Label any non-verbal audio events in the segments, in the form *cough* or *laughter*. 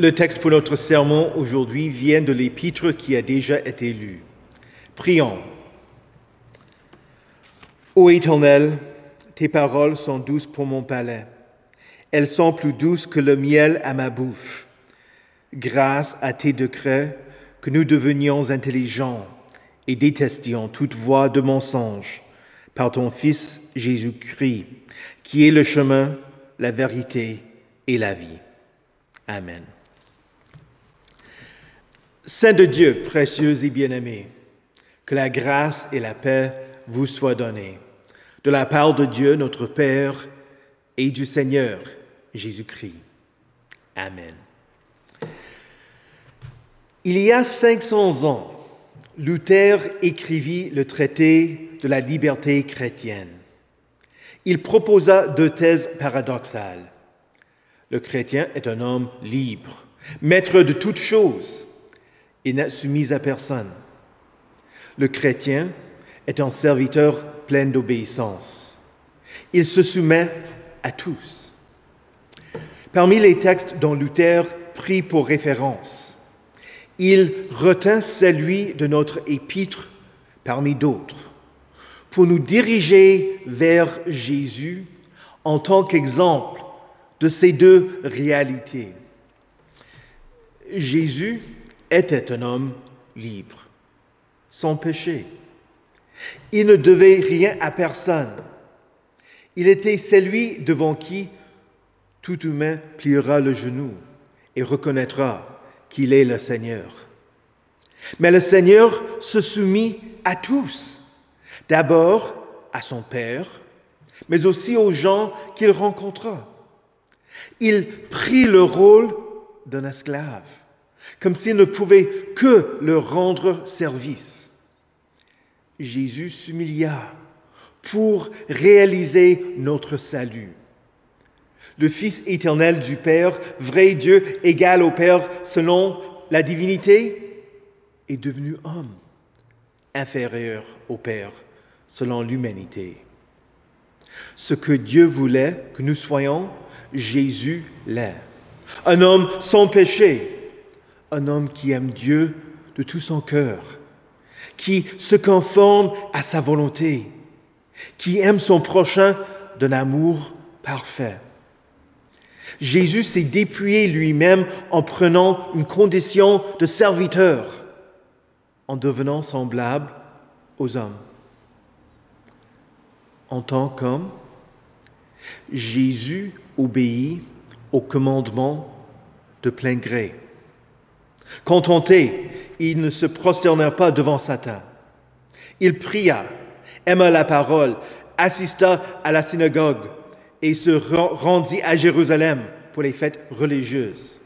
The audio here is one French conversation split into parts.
Le texte pour notre sermon aujourd'hui vient de l'épître qui a déjà été lu. Prions. Ô Éternel, tes paroles sont douces pour mon palais. Elles sont plus douces que le miel à ma bouche. Grâce à tes décrets, que nous devenions intelligents et détestions toute voie de mensonge par ton Fils Jésus-Christ, qui est le chemin, la vérité et la vie. Amen. Saint de Dieu, précieux et bien-aimés, que la grâce et la paix vous soient données de la part de Dieu notre Père et du Seigneur Jésus-Christ. Amen. Il y a 500 ans, Luther écrivit le traité de la liberté chrétienne. Il proposa deux thèses paradoxales. Le chrétien est un homme libre, maître de toutes choses et n'est soumis à personne. Le chrétien est un serviteur plein d'obéissance. Il se soumet à tous. Parmi les textes dont Luther prit pour référence, il retint celui de notre épître parmi d'autres pour nous diriger vers Jésus en tant qu'exemple de ces deux réalités. Jésus était un homme libre, sans péché. Il ne devait rien à personne. Il était celui devant qui tout humain pliera le genou et reconnaîtra qu'il est le Seigneur. Mais le Seigneur se soumit à tous, d'abord à son Père, mais aussi aux gens qu'il rencontra. Il prit le rôle d'un esclave, comme s'il ne pouvait que leur rendre service. Jésus s'humilia pour réaliser notre salut. Le Fils éternel du Père, vrai Dieu égal au Père selon la divinité, est devenu homme, inférieur au Père selon l'humanité. Ce que Dieu voulait que nous soyons, Jésus l'est. Un homme sans péché, un homme qui aime Dieu de tout son cœur qui se conforme à sa volonté, qui aime son prochain d'un amour parfait. Jésus s'est dépouillé lui-même en prenant une condition de serviteur, en devenant semblable aux hommes. En tant qu'homme, Jésus obéit au commandement de plein gré. Contenté, il ne se prosterna pas devant Satan. Il pria, aima la parole, assista à la synagogue et se rendit à Jérusalem pour les fêtes religieuses.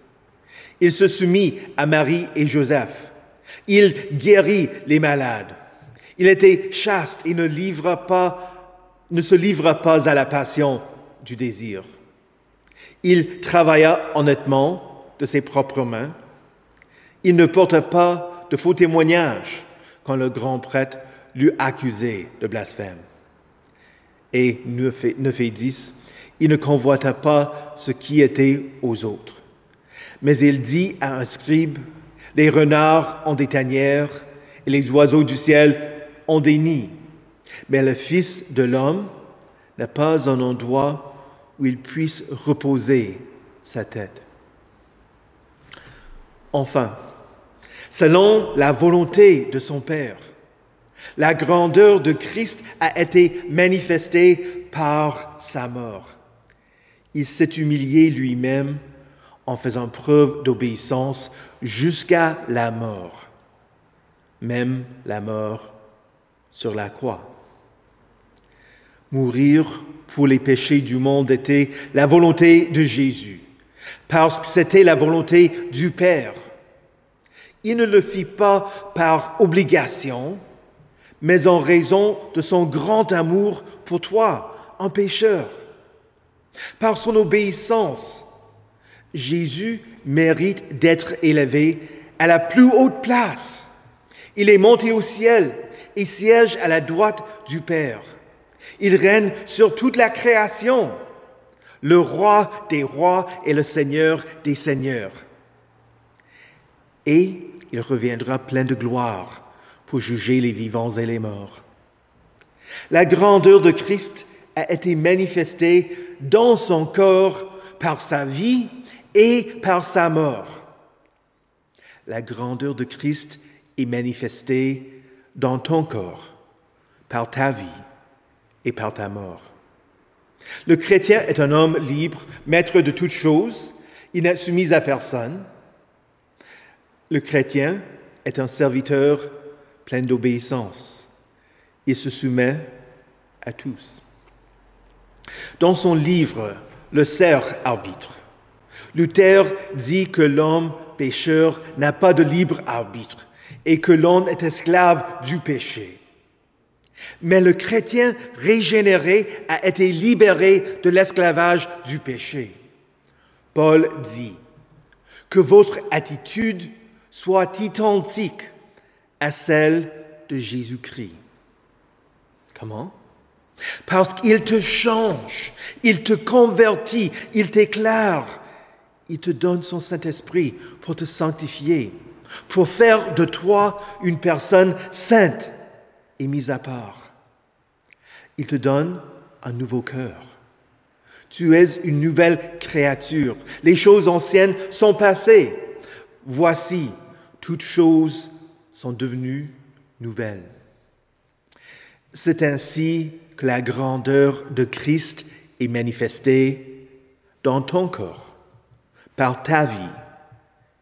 Il se soumit à Marie et Joseph. Il guérit les malades. Il était chaste et ne, ne se livra pas à la passion du désir. Il travailla honnêtement de ses propres mains il ne porta pas de faux témoignages quand le grand prêtre l'eut accusé de blasphème. Et 9 et 10, il ne convoita pas ce qui était aux autres. Mais il dit à un scribe, les renards ont des tanières et les oiseaux du ciel ont des nids. Mais le Fils de l'homme n'a pas un endroit où il puisse reposer sa tête. Enfin, selon la volonté de son Père. La grandeur de Christ a été manifestée par sa mort. Il s'est humilié lui-même en faisant preuve d'obéissance jusqu'à la mort, même la mort sur la croix. Mourir pour les péchés du monde était la volonté de Jésus, parce que c'était la volonté du Père. Il ne le fit pas par obligation, mais en raison de son grand amour pour toi, un pécheur. Par son obéissance, Jésus mérite d'être élevé à la plus haute place. Il est monté au ciel et siège à la droite du Père. Il règne sur toute la création, le roi des rois et le seigneur des seigneurs. Il reviendra plein de gloire pour juger les vivants et les morts. La grandeur de Christ a été manifestée dans son corps par sa vie et par sa mort. La grandeur de Christ est manifestée dans ton corps par ta vie et par ta mort. Le chrétien est un homme libre, maître de toutes choses, il n'est soumis à personne. Le chrétien est un serviteur plein d'obéissance. Il se soumet à tous. Dans son livre Le cerf arbitre, Luther dit que l'homme pécheur n'a pas de libre arbitre et que l'homme est esclave du péché. Mais le chrétien régénéré a été libéré de l'esclavage du péché. Paul dit que votre attitude soit identique à celle de Jésus-Christ. Comment? Parce qu'il te change, il te convertit, il t'éclaire, il te donne son Saint-Esprit pour te sanctifier, pour faire de toi une personne sainte et mise à part. Il te donne un nouveau cœur. Tu es une nouvelle créature. Les choses anciennes sont passées. Voici, toutes choses sont devenues nouvelles. C'est ainsi que la grandeur de Christ est manifestée dans ton corps, par ta vie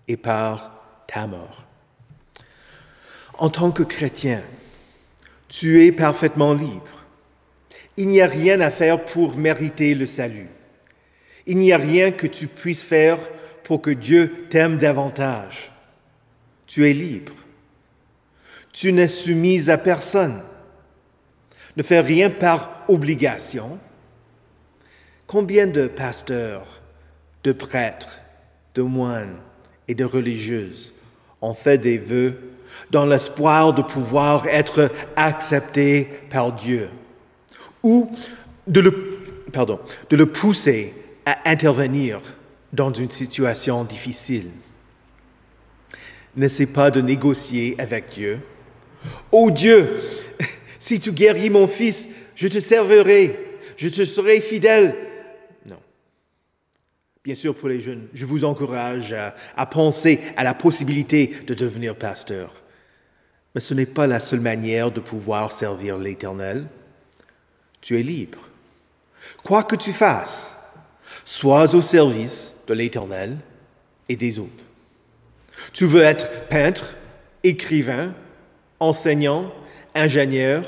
et par ta mort. En tant que chrétien, tu es parfaitement libre. Il n'y a rien à faire pour mériter le salut. Il n'y a rien que tu puisses faire pour que Dieu t'aime davantage. Tu es libre. Tu n'es soumise à personne. Ne fais rien par obligation. Combien de pasteurs, de prêtres, de moines et de religieuses ont fait des vœux dans l'espoir de pouvoir être accepté par Dieu, ou de le, de le pousser à intervenir dans une situation difficile? N'essaie pas de négocier avec Dieu. Oh Dieu, *laughs* si tu guéris mon fils, je te servirai, je te serai fidèle. Non. Bien sûr, pour les jeunes, je vous encourage à, à penser à la possibilité de devenir pasteur. Mais ce n'est pas la seule manière de pouvoir servir l'Éternel. Tu es libre. Quoi que tu fasses, sois au service de l'Éternel et des autres. Tu veux être peintre, écrivain, enseignant, ingénieur,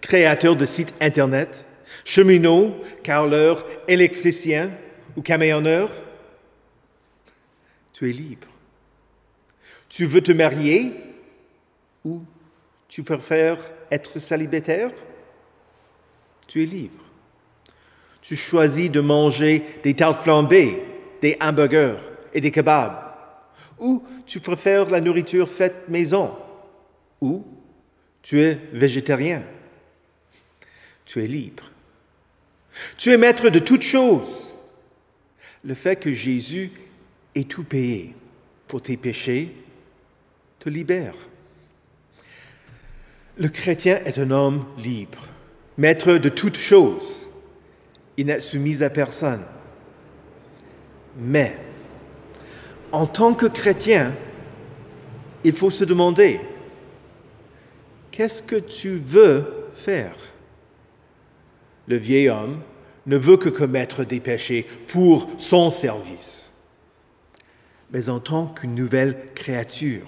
créateur de sites Internet, cheminot, carleur, électricien ou camionneur? Tu es libre. Tu veux te marier ou tu préfères être célibataire? Tu es libre. Tu choisis de manger des tartes flambées, des hamburgers et des kebabs. Ou tu préfères la nourriture faite maison? Ou tu es végétarien? Tu es libre? Tu es maître de toutes choses? Le fait que Jésus ait tout payé pour tes péchés te libère. Le chrétien est un homme libre, maître de toutes choses. Il n'est soumis à personne. Mais, en tant que chrétien, il faut se demander, qu'est-ce que tu veux faire? Le vieil homme ne veut que commettre des péchés pour son service. Mais en tant qu'une nouvelle créature,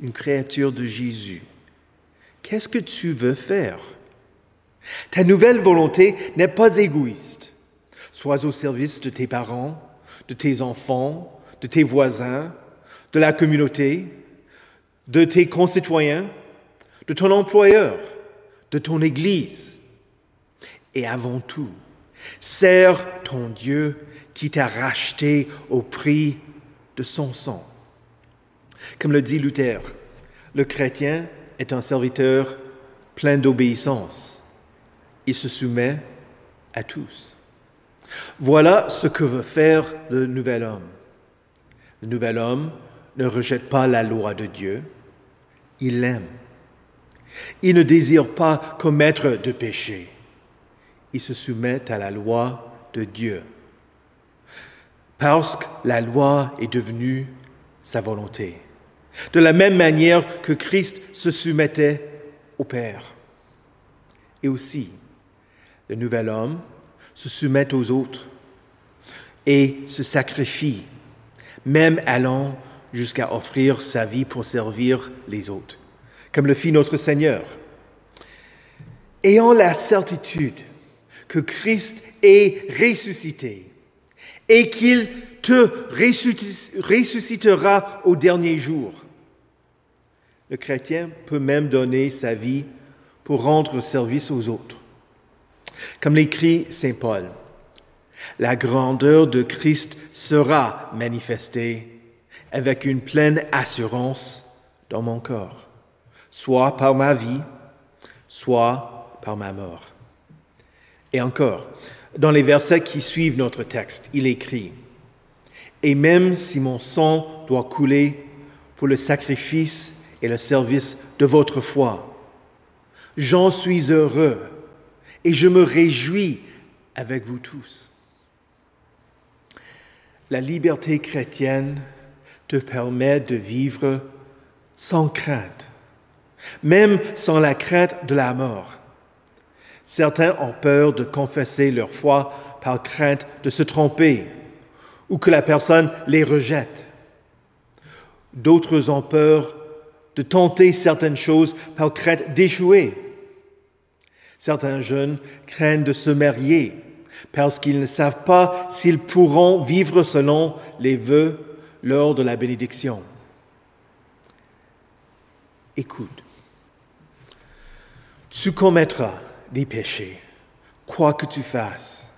une créature de Jésus, Qu'est-ce que tu veux faire? Ta nouvelle volonté n'est pas égoïste. Sois au service de tes parents, de tes enfants, de tes voisins, de la communauté, de tes concitoyens, de ton employeur, de ton Église. Et avant tout, sers ton Dieu qui t'a racheté au prix de son sang. Comme le dit Luther, le chrétien est un serviteur plein d'obéissance. Il se soumet à tous. Voilà ce que veut faire le nouvel homme. Le nouvel homme ne rejette pas la loi de Dieu, il l'aime. Il ne désire pas commettre de péché. Il se soumet à la loi de Dieu. Parce que la loi est devenue sa volonté. De la même manière que Christ se soumettait au Père. Et aussi, le nouvel homme se soumet aux autres et se sacrifie, même allant jusqu'à offrir sa vie pour servir les autres, comme le fit notre Seigneur. Ayant la certitude que Christ est ressuscité et qu'il te ressuscitera au dernier jour. Le chrétien peut même donner sa vie pour rendre service aux autres. Comme l'écrit Saint Paul, la grandeur de Christ sera manifestée avec une pleine assurance dans mon corps, soit par ma vie, soit par ma mort. Et encore, dans les versets qui suivent notre texte, il écrit, Et même si mon sang doit couler pour le sacrifice et le service de votre foi, j'en suis heureux et je me réjouis avec vous tous. La liberté chrétienne te permet de vivre sans crainte, même sans la crainte de la mort. Certains ont peur de confesser leur foi par crainte de se tromper ou que la personne les rejette. D'autres ont peur de tenter certaines choses par crainte d'échouer. Certains jeunes craignent de se marier parce qu'ils ne savent pas s'ils pourront vivre selon les vœux lors de la bénédiction. Écoute, tu commettras des péchés, quoi que tu fasses.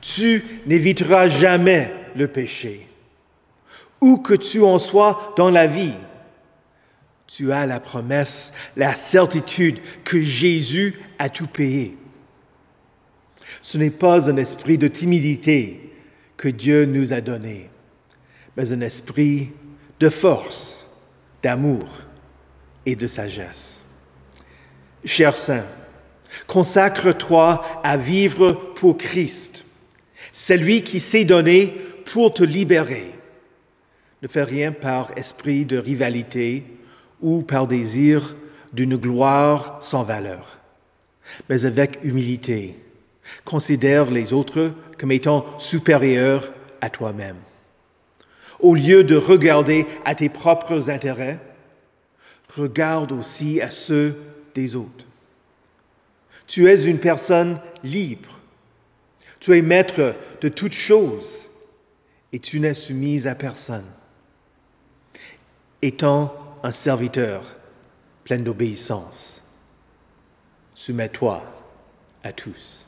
Tu n'éviteras jamais le péché. Où que tu en sois dans la vie, tu as la promesse, la certitude que Jésus a tout payé. Ce n'est pas un esprit de timidité que Dieu nous a donné mais un esprit de force, d'amour et de sagesse. Cher Saint, consacre-toi à vivre pour Christ, celui qui s'est donné pour te libérer. Ne fais rien par esprit de rivalité ou par désir d'une gloire sans valeur, mais avec humilité. Considère les autres comme étant supérieurs à toi-même. Au lieu de regarder à tes propres intérêts, regarde aussi à ceux des autres. Tu es une personne libre. Tu es maître de toutes choses et tu n'es soumise à personne. Étant un serviteur plein d'obéissance, soumets-toi à tous.